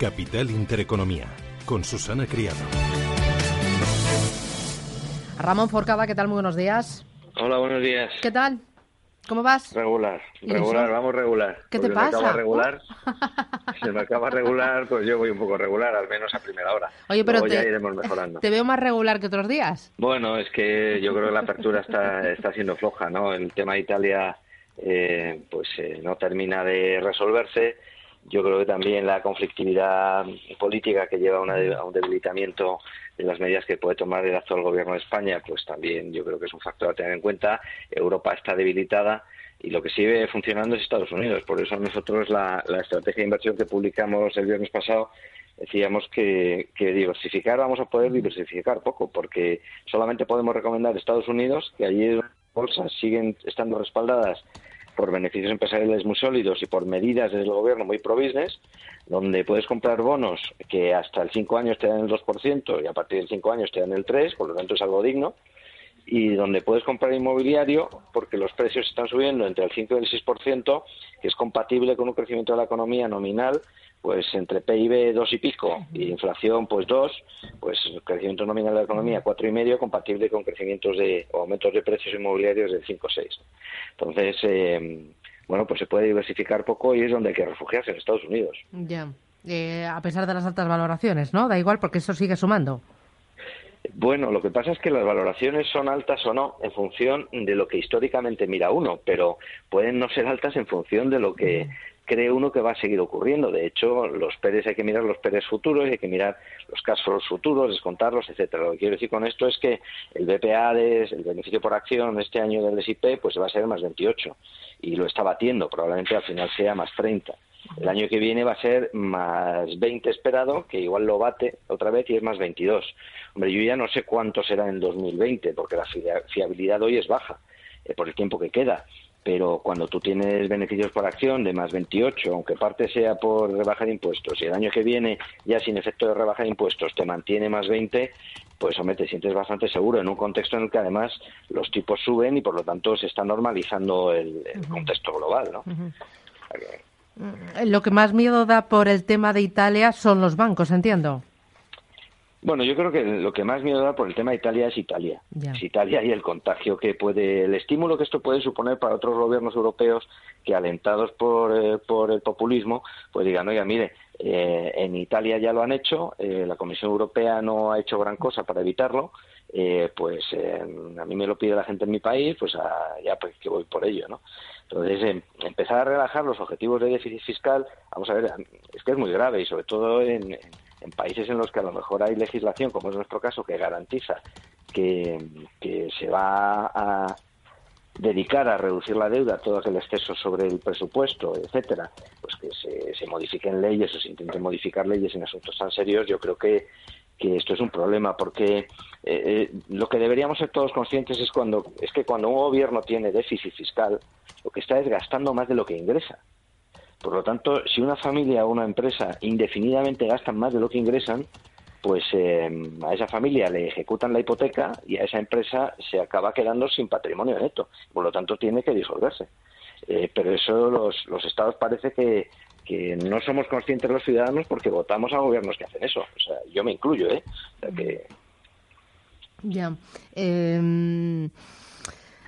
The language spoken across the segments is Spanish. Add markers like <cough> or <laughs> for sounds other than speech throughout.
Capital Intereconomía, con Susana Criado. Ramón Forcada, ¿qué tal? Muy buenos días. Hola, buenos días. ¿Qué tal? ¿Cómo vas? Regular, regular, vamos regular. ¿Qué te pasa? Se me acaba regular, <laughs> se me acaba regular, pues yo voy un poco regular, al menos a primera hora. Oye, pero Luego ya te- iremos mejorando. Te veo más regular que otros días. Bueno, es que yo creo que la apertura está, está siendo floja, ¿no? El tema de Italia, eh, pues eh, no termina de resolverse. Yo creo que también la conflictividad política que lleva a, una a un debilitamiento de las medidas que puede tomar el actual gobierno de España, pues también yo creo que es un factor a tener en cuenta. Europa está debilitada y lo que sigue funcionando es Estados Unidos. Por eso nosotros la, la estrategia de inversión que publicamos el viernes pasado decíamos que, que diversificar vamos a poder diversificar poco porque solamente podemos recomendar Estados Unidos que allí bolsas siguen estando respaldadas por beneficios empresariales muy sólidos y por medidas desde el gobierno muy pro business, donde puedes comprar bonos que hasta el 5 años te dan el 2% y a partir del 5 años te dan el 3%, por lo tanto es algo digno, y donde puedes comprar inmobiliario porque los precios están subiendo entre el 5 y el 6%, que es compatible con un crecimiento de la economía nominal pues entre PIB dos y pico y inflación pues dos, pues crecimiento nominal de la economía cuatro y medio compatible con crecimientos de o aumentos de precios inmobiliarios del 5 o 6. Entonces, eh, bueno, pues se puede diversificar poco y es donde hay que refugiarse en Estados Unidos. Ya. Eh, a pesar de las altas valoraciones, ¿no? Da igual porque eso sigue sumando. Bueno, lo que pasa es que las valoraciones son altas o no en función de lo que históricamente mira uno, pero pueden no ser altas en función de lo que cree uno que va a seguir ocurriendo. De hecho, los PERES hay que mirar los PERES futuros, hay que mirar los cash flows futuros, descontarlos, etcétera. Lo que quiero decir con esto es que el BPA, el beneficio por acción este año del SIP, pues va a ser más 28 y lo está batiendo, probablemente al final sea más 30. El año que viene va a ser más 20 esperado, que igual lo bate otra vez y es más 22. Hombre, yo ya no sé cuánto será en 2020, porque la fia- fiabilidad hoy es baja eh, por el tiempo que queda. Pero cuando tú tienes beneficios por acción de más 28, aunque parte sea por rebaja de impuestos, y el año que viene ya sin efecto de rebaja de impuestos te mantiene más 20, pues hombre, te sientes bastante seguro en un contexto en el que además los tipos suben y por lo tanto se está normalizando el, el contexto global, ¿no? Eh, Lo que más miedo da por el tema de Italia son los bancos, entiendo. Bueno, yo creo que lo que más miedo da por el tema de Italia es Italia. Ya. Es Italia y el contagio que puede, el estímulo que esto puede suponer para otros gobiernos europeos que alentados por, eh, por el populismo, pues digan, oiga, mire, eh, en Italia ya lo han hecho, eh, la Comisión Europea no ha hecho gran cosa para evitarlo, eh, pues eh, a mí me lo pide la gente en mi país, pues ah, ya pues que voy por ello, ¿no? Entonces, em, empezar a relajar los objetivos de déficit fiscal, vamos a ver, es que es muy grave y sobre todo en, en países en los que a lo mejor hay legislación, como es nuestro caso, que garantiza que, que se va a dedicar a reducir la deuda, todo aquel exceso sobre el presupuesto, etcétera, pues que se, se modifiquen leyes o se intenten modificar leyes en asuntos tan serios, yo creo que, que esto es un problema, porque eh, eh, lo que deberíamos ser todos conscientes es cuando es que cuando un gobierno tiene déficit fiscal, lo que está es gastando más de lo que ingresa. Por lo tanto, si una familia o una empresa indefinidamente gastan más de lo que ingresan, pues eh, a esa familia le ejecutan la hipoteca y a esa empresa se acaba quedando sin patrimonio neto. Por lo tanto, tiene que disolverse. Eh, pero eso los, los estados parece que, que no somos conscientes los ciudadanos porque votamos a gobiernos que hacen eso. O sea, yo me incluyo, ¿eh? Ya. Eh,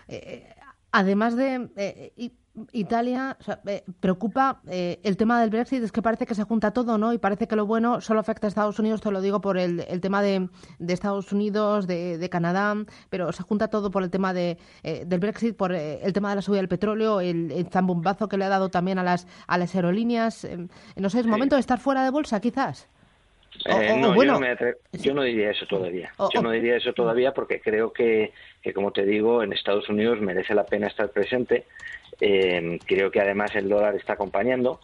eh, además de eh, Italia, o sea, eh, preocupa eh, el tema del Brexit, es que parece que se junta todo, ¿no? Y parece que lo bueno solo afecta a Estados Unidos, te lo digo por el, el tema de, de Estados Unidos, de, de Canadá, pero se junta todo por el tema de, eh, del Brexit, por eh, el tema de la subida del petróleo, el, el zambombazo que le ha dado también a las, a las aerolíneas. eh, no sé, es momento de estar fuera de bolsa, quizás. O- o- no, bueno, yo, no me atre- yo no diría eso todavía. O- Yo no diría eso todavía porque creo que, que, como te digo, en Estados Unidos merece la pena estar presente. Eh, creo que además el dólar está acompañando.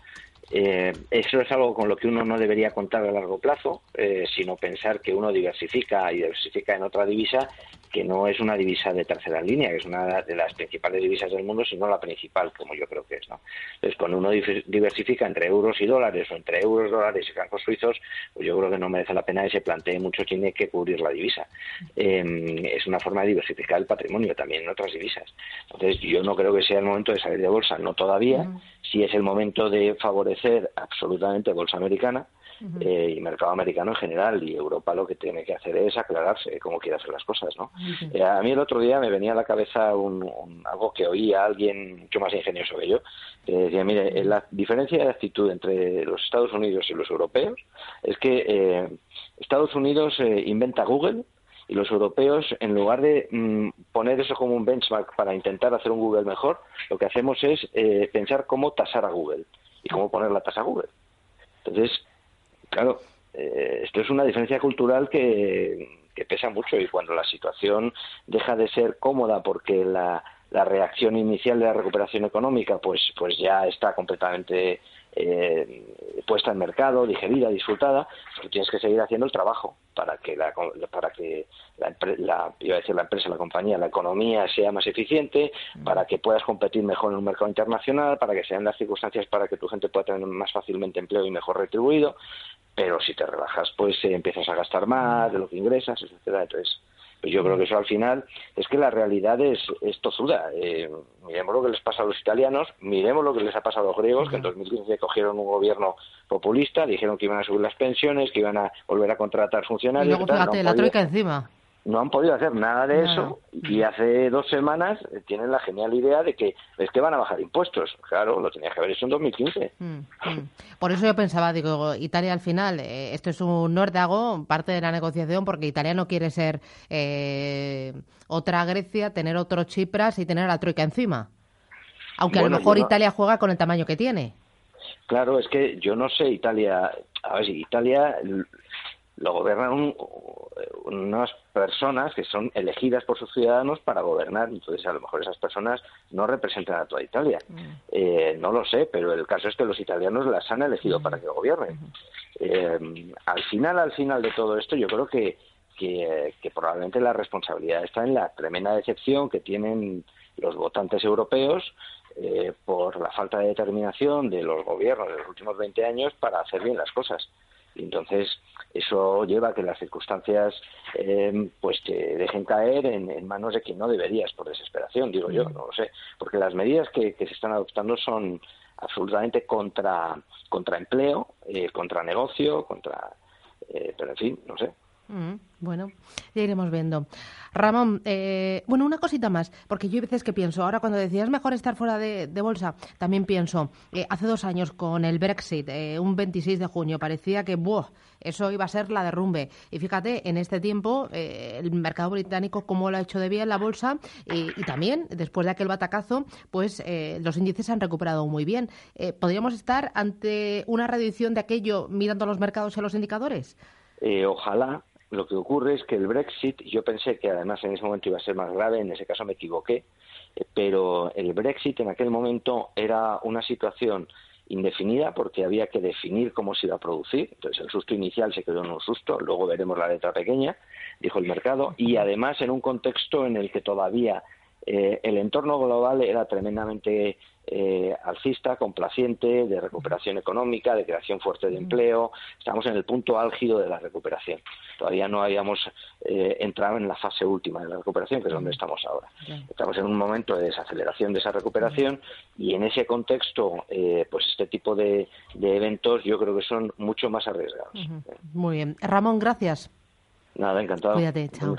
Eh, eso es algo con lo que uno no debería contar a largo plazo, eh, sino pensar que uno diversifica y diversifica en otra divisa que no es una divisa de tercera línea, que es una de las principales divisas del mundo, sino la principal, como yo creo que es. ¿no? Entonces, cuando uno diversifica entre euros y dólares o entre euros, dólares y francos suizos, pues yo creo que no merece la pena que se plantee mucho, tiene que cubrir la divisa. Eh, es una forma de diversificar el patrimonio también en otras divisas. Entonces, yo no creo que sea el momento de salir de bolsa, no todavía. Sí es el momento de favorecer absolutamente bolsa americana, eh, y mercado americano en general. Y Europa lo que tiene que hacer es aclararse cómo quiere hacer las cosas, ¿no? Eh, a mí el otro día me venía a la cabeza un, algo que oía a alguien mucho más ingenioso que yo, que decía, mire, la diferencia de actitud entre los Estados Unidos y los europeos es que eh, Estados Unidos inventa Google y los europeos, en lugar de mm, poner eso como un benchmark para intentar hacer un Google mejor, lo que hacemos es eh, pensar cómo tasar a Google y cómo poner la tasa a Google. Entonces, claro, eh, esto es una diferencia cultural que, pesa mucho y cuando la situación deja de ser cómoda porque la, la reacción inicial de la recuperación económica pues pues ya está completamente eh, puesta en mercado, digerida, disfrutada, pero tienes que seguir haciendo el trabajo para que la, para que la, la, iba a decir la empresa, la compañía, la economía sea más eficiente, mm. para que puedas competir mejor en un mercado internacional, para que sean las circunstancias para que tu gente pueda tener más fácilmente empleo y mejor retribuido, pero si te relajas, pues eh, empiezas a gastar más de lo que ingresas, etcétera. Entonces, pues yo creo que eso al final es que la realidad es, es tozuda. Eh, miremos lo que les pasa a los italianos, miremos lo que les ha pasado a los griegos, que en 2015 cogieron un gobierno populista, dijeron que iban a subir las pensiones, que iban a volver a contratar funcionarios. Y luego, fíjate, la troika encima no han podido hacer nada de eso y hace dos semanas eh, tienen la genial idea de que es que van a bajar impuestos. Claro, lo tenía que haber hecho en 2015. Mm, mm. Por eso yo pensaba, digo, Italia al final, eh, esto es un nordago, parte de la negociación, porque Italia no quiere ser eh, otra Grecia, tener otro Chipras y tener a la troika encima. Aunque a lo mejor Italia juega con el tamaño que tiene. Claro, es que yo no sé Italia, a ver si Italia lo gobiernan unas personas que son elegidas por sus ciudadanos para gobernar. Entonces, a lo mejor esas personas no representan a toda Italia. Mm. Eh, no lo sé, pero el caso es que los italianos las han elegido para que gobiernen. Eh, al final, al final de todo esto, yo creo que, que, probablemente la responsabilidad está en la tremenda decepción que tienen los votantes europeos eh, por la falta de determinación de los gobiernos de los últimos 20 años para hacer bien las cosas. Entonces, eso lleva a que las circunstancias eh, pues te dejen caer en, manos de quien no deberías por desesperación, digo yo, no lo sé, porque las medidas que, se están adoptando son absolutamente contra, contra empleo, eh, contra negocio, contra... Eh, pero en fin, no sé. Mm, bueno, ya iremos viendo. Ramón, eh, bueno, una cosita más, porque yo hay veces que pienso, ahora cuando decías mejor estar fuera de, bolsa, también pienso, eh, hace dos años con el Brexit, eh, un 26 de junio, parecía que, ¡buah! Eso iba a ser la derrumbe. Y fíjate, en este tiempo, el mercado británico, cómo lo ha hecho de bien la bolsa, y también, después de aquel batacazo, pues los índices han recuperado muy bien. ¿Podríamos estar ante una reducción de aquello mirando los mercados y los indicadores? ojalá, lo que ocurre es que el Brexit, yo pensé que además en ese momento iba a ser más grave, en ese caso me equivoqué, eh, pero el Brexit en aquel momento era una situación indefinida porque había que definir cómo se iba a producir. Entonces el susto inicial se quedó en un susto, luego veremos la letra pequeña, dijo el mercado, y además en un contexto en el que todavía eh, el entorno global era tremendamente eh, alcista, complaciente, de recuperación económica, de creación fuerte de empleo. Estamos en el punto álgido de la recuperación. Todavía no habíamos eh, entrado en la fase última de la recuperación, que es donde estamos ahora. Estamos en un momento de desaceleración de esa recuperación y en ese contexto, eh, pues este tipo de, eventos yo creo que son mucho más arriesgados. Muy bien. Ramón, gracias. Nada, encantado. Cuídate, chao.